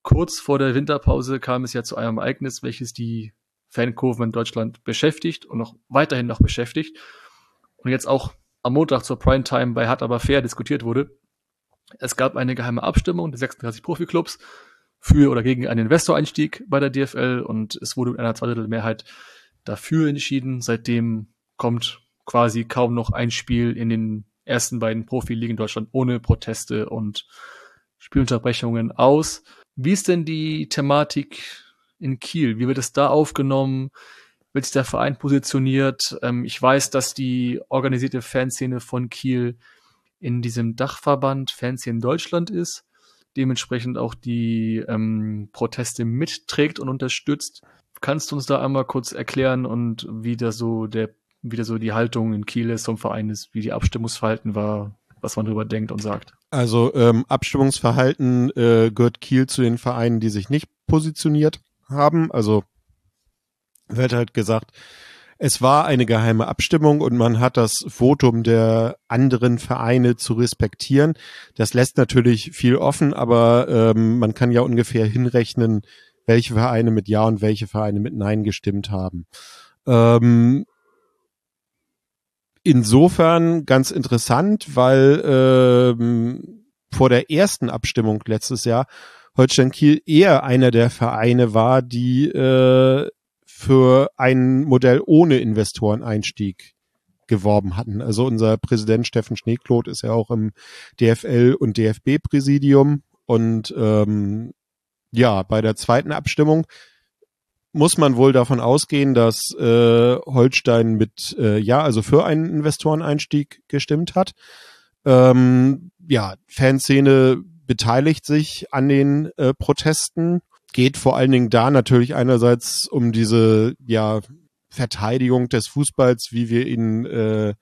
kurz vor der Winterpause kam es ja zu einem Ereignis, welches die Fankurven in Deutschland beschäftigt und noch weiterhin noch beschäftigt. Und jetzt auch am Montag zur Primetime bei Hart aber fair diskutiert wurde. Es gab eine geheime Abstimmung der 36 Profiklubs für oder gegen einen Investoreinstieg bei der DFL und es wurde mit einer Zweidrittelmehrheit dafür entschieden. Seitdem kommt quasi kaum noch ein Spiel in den ersten beiden Profiligen Deutschland ohne Proteste und Spielunterbrechungen aus. Wie ist denn die Thematik in Kiel? Wie wird es da aufgenommen? Wird sich der Verein positioniert? Ähm, ich weiß, dass die organisierte Fanszene von Kiel in diesem Dachverband Fanszene Deutschland ist, dementsprechend auch die ähm, Proteste mitträgt und unterstützt. Kannst du uns da einmal kurz erklären und wie da so der wieder so die Haltung in Kiel ist zum Verein ist, wie die Abstimmungsverhalten war, was man darüber denkt und sagt. Also ähm, Abstimmungsverhalten äh, gehört Kiel zu den Vereinen, die sich nicht positioniert haben. Also wird halt gesagt, es war eine geheime Abstimmung und man hat das Votum der anderen Vereine zu respektieren. Das lässt natürlich viel offen, aber ähm, man kann ja ungefähr hinrechnen, welche Vereine mit Ja und welche Vereine mit Nein gestimmt haben. Ähm, insofern ganz interessant, weil ähm, vor der ersten Abstimmung letztes Jahr Holstein Kiel eher einer der Vereine war, die äh, für ein Modell ohne Investoreneinstieg geworben hatten. Also unser Präsident Steffen Schneekloth ist ja auch im DFL und DFB Präsidium und ähm, ja, bei der zweiten Abstimmung muss man wohl davon ausgehen, dass äh, Holstein mit äh, ja, also für einen Investoreneinstieg gestimmt hat. Ähm, ja, Fanszene beteiligt sich an den äh, Protesten, geht vor allen Dingen da natürlich einerseits um diese ja Verteidigung des Fußballs, wie wir ihn äh,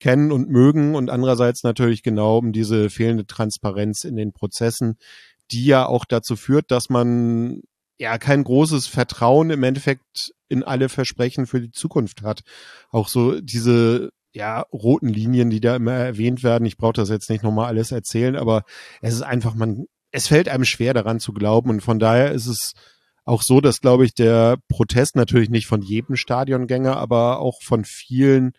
kennen und mögen, und andererseits natürlich genau um diese fehlende Transparenz in den Prozessen, die ja auch dazu führt, dass man ja kein großes Vertrauen im Endeffekt in alle Versprechen für die Zukunft hat. Auch so diese ja, roten Linien, die da immer erwähnt werden. Ich brauche das jetzt nicht nochmal alles erzählen, aber es ist einfach, man, es fällt einem schwer daran zu glauben und von daher ist es auch so, dass, glaube ich, der Protest natürlich nicht von jedem Stadiongänger, aber auch von vielen,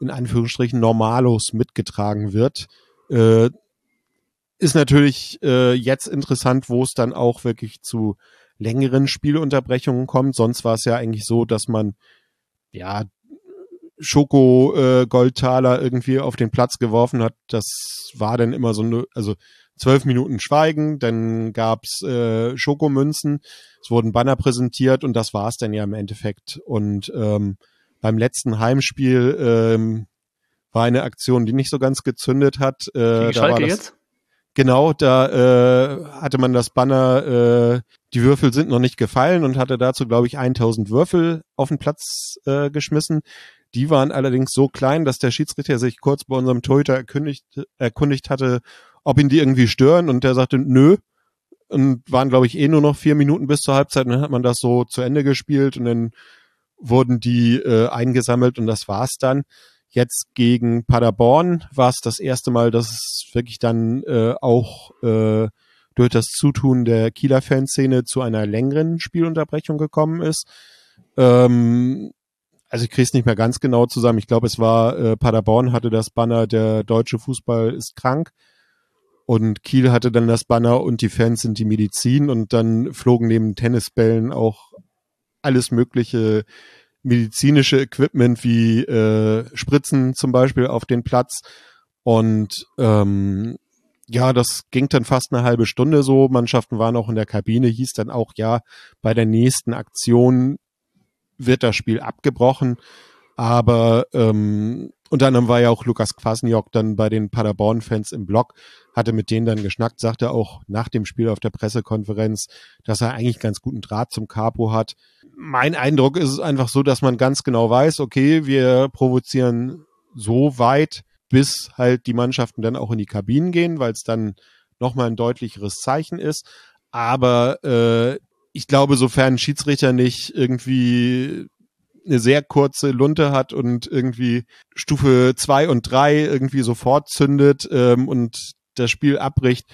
in Anführungsstrichen, Normalos mitgetragen wird. Äh, ist natürlich äh, jetzt interessant, wo es dann auch wirklich zu längeren Spielunterbrechungen kommt. Sonst war es ja eigentlich so, dass man ja Schoko äh, Goldtaler irgendwie auf den Platz geworfen hat. Das war dann immer so eine, also zwölf Minuten Schweigen, dann gab's äh, Schokomünzen, es wurden Banner präsentiert und das war's dann ja im Endeffekt. Und ähm, beim letzten Heimspiel ähm, war eine Aktion, die nicht so ganz gezündet hat. Äh, da war das, jetzt? Genau, da äh, hatte man das Banner, äh, die Würfel sind noch nicht gefallen und hatte dazu, glaube ich, 1000 Würfel auf den Platz äh, geschmissen. Die waren allerdings so klein, dass der Schiedsrichter sich kurz bei unserem Torhüter erkundigt, erkundigt hatte, ob ihn die irgendwie stören und der sagte, nö. Und waren, glaube ich, eh nur noch vier Minuten bis zur Halbzeit und dann hat man das so zu Ende gespielt und dann wurden die äh, eingesammelt und das war's dann. Jetzt gegen Paderborn war es das erste Mal, dass es wirklich dann äh, auch äh, durch das Zutun der Kieler Fanszene zu einer längeren Spielunterbrechung gekommen ist. Ähm, also ich kriege es nicht mehr ganz genau zusammen. Ich glaube, es war äh, Paderborn hatte das Banner, der deutsche Fußball ist krank. Und Kiel hatte dann das Banner und die Fans sind die Medizin und dann flogen neben Tennisbällen auch alles mögliche medizinische Equipment wie äh, Spritzen zum Beispiel auf den Platz. Und ähm, ja, das ging dann fast eine halbe Stunde so. Mannschaften waren auch in der Kabine, hieß dann auch, ja, bei der nächsten Aktion wird das Spiel abgebrochen. Aber ähm, unter anderem war ja auch Lukas Kwasniok dann bei den Paderborn-Fans im Blog, hatte mit denen dann geschnackt, sagte auch nach dem Spiel auf der Pressekonferenz, dass er eigentlich ganz guten Draht zum Capo hat. Mein Eindruck ist es einfach so, dass man ganz genau weiß, okay, wir provozieren so weit, bis halt die Mannschaften dann auch in die Kabinen gehen, weil es dann nochmal ein deutlicheres Zeichen ist. Aber äh, ich glaube, sofern ein Schiedsrichter nicht irgendwie eine sehr kurze Lunte hat und irgendwie Stufe zwei und drei irgendwie sofort zündet ähm, und das Spiel abbricht,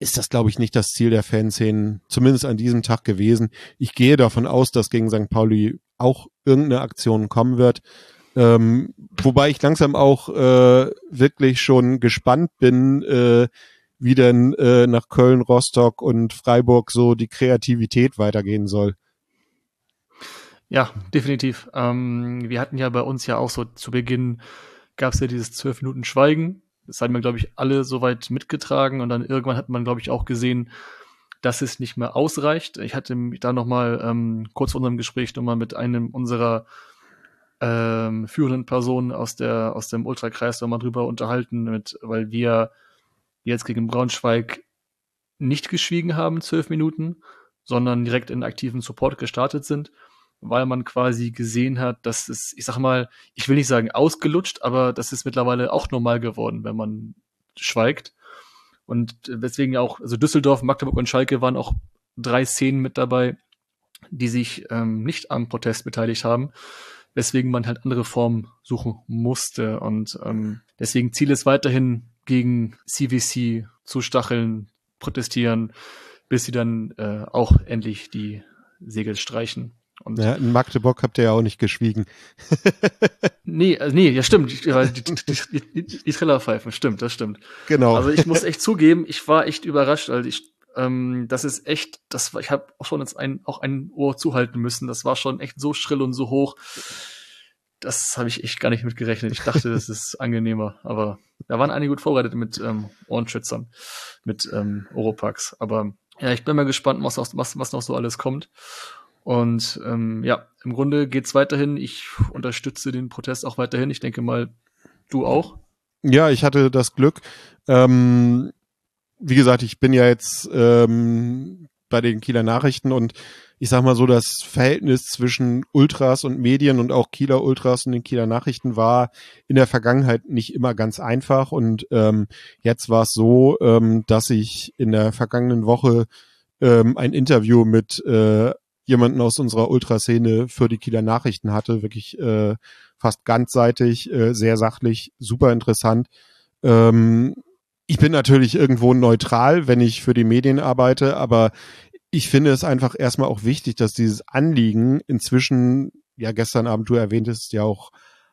ist das, glaube ich, nicht das Ziel der Fanszenen, zumindest an diesem Tag gewesen. Ich gehe davon aus, dass gegen St. Pauli auch irgendeine Aktion kommen wird. Ähm, wobei ich langsam auch äh, wirklich schon gespannt bin, äh, wie denn äh, nach Köln, Rostock und Freiburg so die Kreativität weitergehen soll. Ja, definitiv. Ähm, wir hatten ja bei uns ja auch so zu Beginn gab es ja dieses zwölf Minuten Schweigen. Das haben wir, glaube ich, alle soweit mitgetragen und dann irgendwann hat man, glaube ich, auch gesehen, dass es nicht mehr ausreicht. Ich hatte mich da nochmal ähm, kurz vor unserem Gespräch nochmal mit einem unserer ähm, führenden Personen aus der aus dem Ultrakreis nochmal drüber unterhalten, mit, weil wir jetzt gegen Braunschweig nicht geschwiegen haben, zwölf Minuten, sondern direkt in aktiven Support gestartet sind weil man quasi gesehen hat, dass es, ich sag mal, ich will nicht sagen ausgelutscht, aber das ist mittlerweile auch normal geworden, wenn man schweigt. Und deswegen auch, also Düsseldorf, Magdeburg und Schalke waren auch drei Szenen mit dabei, die sich ähm, nicht am Protest beteiligt haben, weswegen man halt andere Formen suchen musste. Und ähm, deswegen Ziel ist weiterhin gegen CVC zu stacheln, protestieren, bis sie dann äh, auch endlich die Segel streichen. Und ja, in Magdeburg habt ihr ja auch nicht geschwiegen. nee, also nee, ja stimmt. Die, die, die, die Trillerpfeifen, stimmt, das stimmt. Genau. Also ich muss echt zugeben, ich war echt überrascht, weil ich, ähm, das ist echt, das war, ich habe auch schon jetzt ein, auch ein Ohr zuhalten müssen. Das war schon echt so schrill und so hoch. Das habe ich echt gar nicht mitgerechnet. Ich dachte, das ist angenehmer, aber da waren einige gut vorbereitet mit ähm, Ohrenschützern, mit ähm, Oropax. Aber ja, ich bin mal gespannt, was, was, was noch so alles kommt. Und ähm, ja, im Grunde geht's weiterhin. Ich unterstütze den Protest auch weiterhin. Ich denke mal, du auch. Ja, ich hatte das Glück. Ähm, wie gesagt, ich bin ja jetzt ähm, bei den Kieler Nachrichten und ich sag mal so, das Verhältnis zwischen Ultras und Medien und auch Kieler Ultras und den Kieler Nachrichten war in der Vergangenheit nicht immer ganz einfach und ähm, jetzt war es so, ähm, dass ich in der vergangenen Woche ähm, ein Interview mit äh, jemanden aus unserer Ultraszene für die Kieler Nachrichten hatte. Wirklich äh, fast ganzseitig, äh, sehr sachlich, super interessant. Ähm, ich bin natürlich irgendwo neutral, wenn ich für die Medien arbeite, aber ich finde es einfach erstmal auch wichtig, dass dieses Anliegen inzwischen, ja gestern Abend du erwähntest ja auch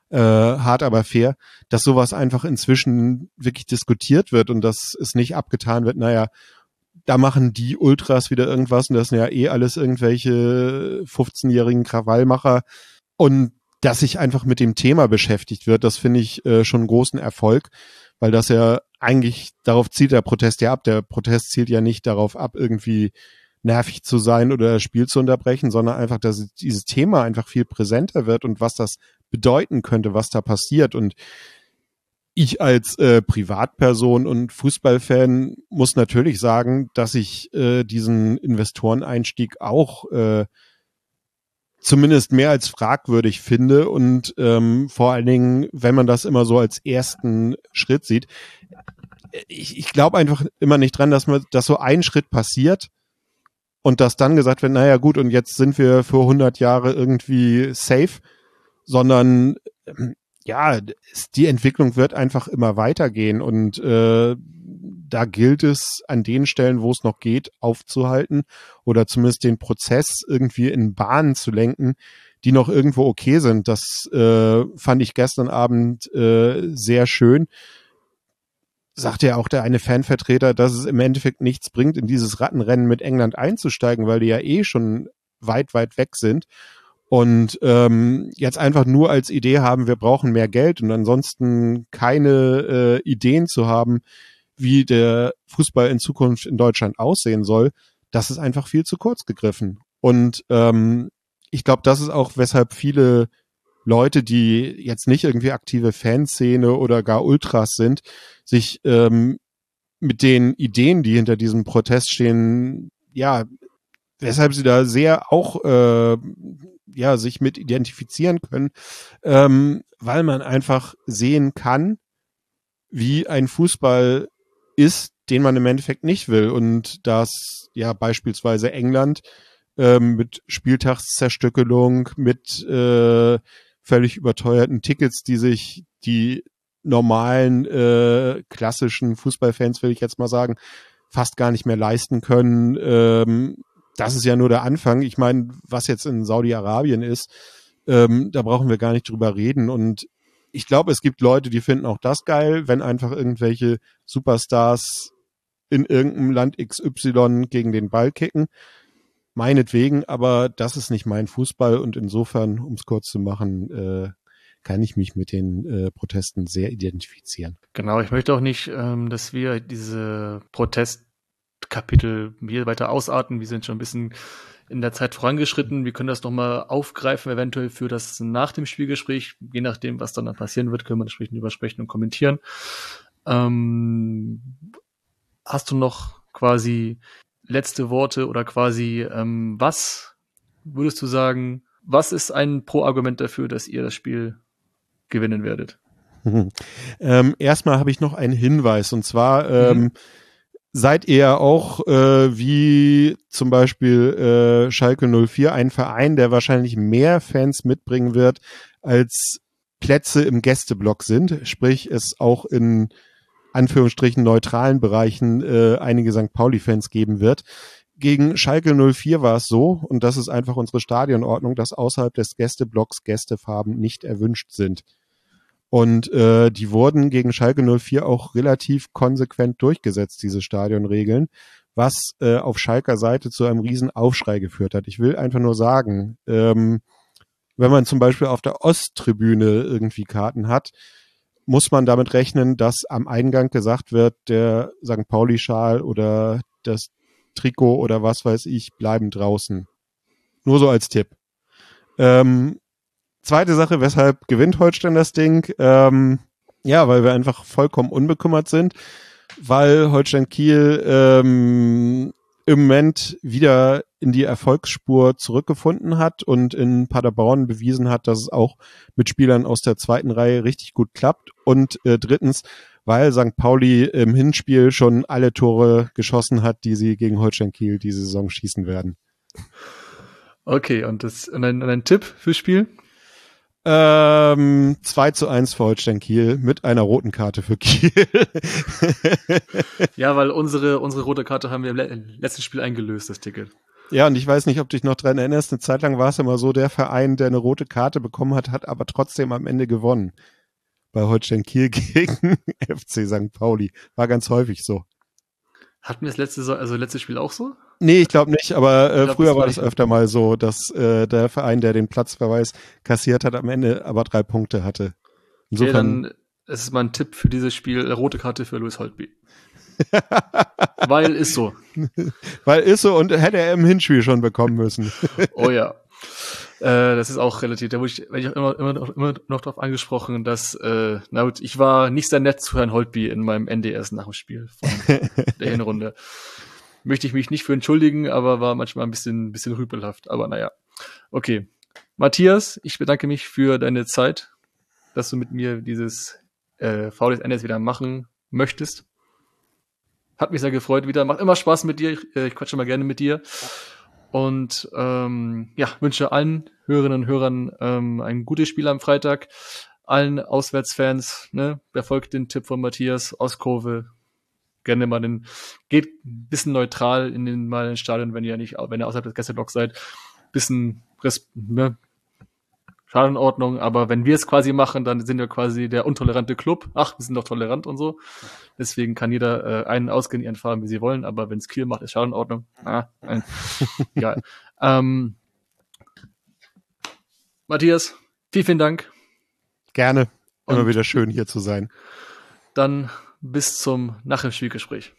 äh, hart aber fair, dass sowas einfach inzwischen wirklich diskutiert wird und dass es nicht abgetan wird, naja, da machen die Ultras wieder irgendwas und das sind ja eh alles irgendwelche 15-jährigen Krawallmacher und dass sich einfach mit dem Thema beschäftigt wird, das finde ich äh, schon einen großen Erfolg, weil das ja eigentlich darauf zielt der Protest ja ab. Der Protest zielt ja nicht darauf ab, irgendwie nervig zu sein oder das Spiel zu unterbrechen, sondern einfach, dass dieses Thema einfach viel präsenter wird und was das bedeuten könnte, was da passiert. Und ich als äh, Privatperson und Fußballfan muss natürlich sagen, dass ich äh, diesen Investoreneinstieg auch äh, zumindest mehr als fragwürdig finde und ähm, vor allen Dingen, wenn man das immer so als ersten Schritt sieht. Ich, ich glaube einfach immer nicht dran, dass man, dass so ein Schritt passiert und dass dann gesagt wird, naja gut, und jetzt sind wir für 100 Jahre irgendwie safe, sondern ähm, ja, die Entwicklung wird einfach immer weitergehen und äh, da gilt es an den Stellen, wo es noch geht, aufzuhalten oder zumindest den Prozess irgendwie in Bahnen zu lenken, die noch irgendwo okay sind. Das äh, fand ich gestern Abend äh, sehr schön. Sagte ja auch der eine Fanvertreter, dass es im Endeffekt nichts bringt, in dieses Rattenrennen mit England einzusteigen, weil die ja eh schon weit, weit weg sind und ähm, jetzt einfach nur als Idee haben, wir brauchen mehr Geld und ansonsten keine äh, Ideen zu haben, wie der Fußball in Zukunft in Deutschland aussehen soll, das ist einfach viel zu kurz gegriffen. Und ähm, ich glaube, das ist auch, weshalb viele Leute, die jetzt nicht irgendwie aktive Fanszene oder gar Ultras sind, sich ähm, mit den Ideen, die hinter diesem Protest stehen, ja, weshalb sie da sehr auch äh, ja sich mit identifizieren können, ähm, weil man einfach sehen kann, wie ein Fußball ist, den man im Endeffekt nicht will und dass ja beispielsweise England ähm, mit Spieltagszerstückelung, mit äh, völlig überteuerten Tickets, die sich die normalen äh, klassischen Fußballfans, will ich jetzt mal sagen, fast gar nicht mehr leisten können. Ähm, das ist ja nur der Anfang. Ich meine, was jetzt in Saudi-Arabien ist, ähm, da brauchen wir gar nicht drüber reden. Und ich glaube, es gibt Leute, die finden auch das geil, wenn einfach irgendwelche Superstars in irgendeinem Land XY gegen den Ball kicken. Meinetwegen, aber das ist nicht mein Fußball und insofern, um es kurz zu machen, äh, kann ich mich mit den äh, Protesten sehr identifizieren. Genau, ich möchte auch nicht, ähm, dass wir diese Protestkapitel hier weiter ausarten. Wir sind schon ein bisschen in der Zeit vorangeschritten. Wir können das nochmal aufgreifen, eventuell für das nach dem Spielgespräch. Je nachdem, was dann, dann passieren wird, können wir entsprechend übersprechen und kommentieren. Ähm, hast du noch quasi letzte Worte oder quasi ähm, was würdest du sagen, was ist ein Pro-Argument dafür, dass ihr das Spiel gewinnen werdet? ähm, erstmal habe ich noch einen Hinweis und zwar ähm, mhm. Seid ihr auch äh, wie zum Beispiel äh, Schalke 04 ein Verein, der wahrscheinlich mehr Fans mitbringen wird, als Plätze im Gästeblock sind, sprich es auch in Anführungsstrichen neutralen Bereichen äh, einige St. Pauli-Fans geben wird. Gegen Schalke 04 war es so, und das ist einfach unsere Stadionordnung, dass außerhalb des Gästeblocks Gästefarben nicht erwünscht sind. Und äh, die wurden gegen Schalke 04 auch relativ konsequent durchgesetzt, diese Stadionregeln, was äh, auf Schalker Seite zu einem riesen Aufschrei geführt hat. Ich will einfach nur sagen, ähm, wenn man zum Beispiel auf der Osttribüne irgendwie Karten hat, muss man damit rechnen, dass am Eingang gesagt wird, der St. Pauli-Schal oder das Trikot oder was weiß ich bleiben draußen. Nur so als Tipp. Ähm, zweite Sache, weshalb gewinnt Holstein das Ding? Ähm, ja, weil wir einfach vollkommen unbekümmert sind, weil Holstein Kiel ähm, im Moment wieder in die Erfolgsspur zurückgefunden hat und in Paderborn bewiesen hat, dass es auch mit Spielern aus der zweiten Reihe richtig gut klappt. Und äh, drittens, weil St. Pauli im Hinspiel schon alle Tore geschossen hat, die sie gegen Holstein Kiel diese Saison schießen werden. Okay, und, das, und, ein, und ein Tipp fürs Spiel? Ähm, 2 zu 1 für Holstein Kiel mit einer roten Karte für Kiel. ja, weil unsere, unsere rote Karte haben wir im letzten Spiel eingelöst, das Ticket. Ja, und ich weiß nicht, ob du dich noch dran erinnerst, eine Zeit lang war es immer so, der Verein, der eine rote Karte bekommen hat, hat aber trotzdem am Ende gewonnen. Bei Holstein Kiel gegen FC St. Pauli. War ganz häufig so. Hatten wir das letzte, also letztes Spiel auch so? Nee, ich glaube nicht, aber äh, glaub, früher das war das öfter mal so, dass äh, der Verein, der den Platzverweis kassiert hat, am Ende aber drei Punkte hatte. Insofern okay, dann ist mein Tipp für dieses Spiel, rote Karte für Louis Holtby. Weil ist so. Weil ist so und hätte er im Hinspiel schon bekommen müssen. oh ja. Äh, das ist auch relativ, da wurde ich, ich immer, immer, noch, immer noch darauf angesprochen, dass, äh, na gut, ich war nicht sehr nett zu Herrn Holtby in meinem NDS nach dem Spiel von der Hinrunde. Möchte ich mich nicht für entschuldigen, aber war manchmal ein bisschen, bisschen rüpelhaft. Aber naja. Okay. Matthias, ich bedanke mich für deine Zeit, dass du mit mir dieses äh, NDS wieder machen möchtest. Hat mich sehr gefreut wieder. Macht immer Spaß mit dir. Ich, äh, ich quatsche mal gerne mit dir. Und ähm, ja, wünsche allen Hörerinnen und Hörern ähm, ein gutes Spiel am Freitag. Allen Auswärtsfans, ne, befolgt den Tipp von Matthias aus Kurve. Gerne mal den, geht ein bisschen neutral in den mal ins Stadion, wenn ihr nicht, wenn ihr außerhalb des Gästeblocks seid. Bisschen ne, Schadenordnung, aber wenn wir es quasi machen, dann sind wir quasi der untolerante Club. Ach, wir sind doch tolerant und so. Deswegen kann jeder äh, einen ausgehen, ihren fahren, wie sie wollen, aber wenn es Kiel macht, ist Schadenordnung. Ah, nein. Egal. Ähm, Matthias, vielen, vielen Dank. Gerne. Immer und wieder schön hier zu sein. Dann bis zum Nach dem Spielgespräch.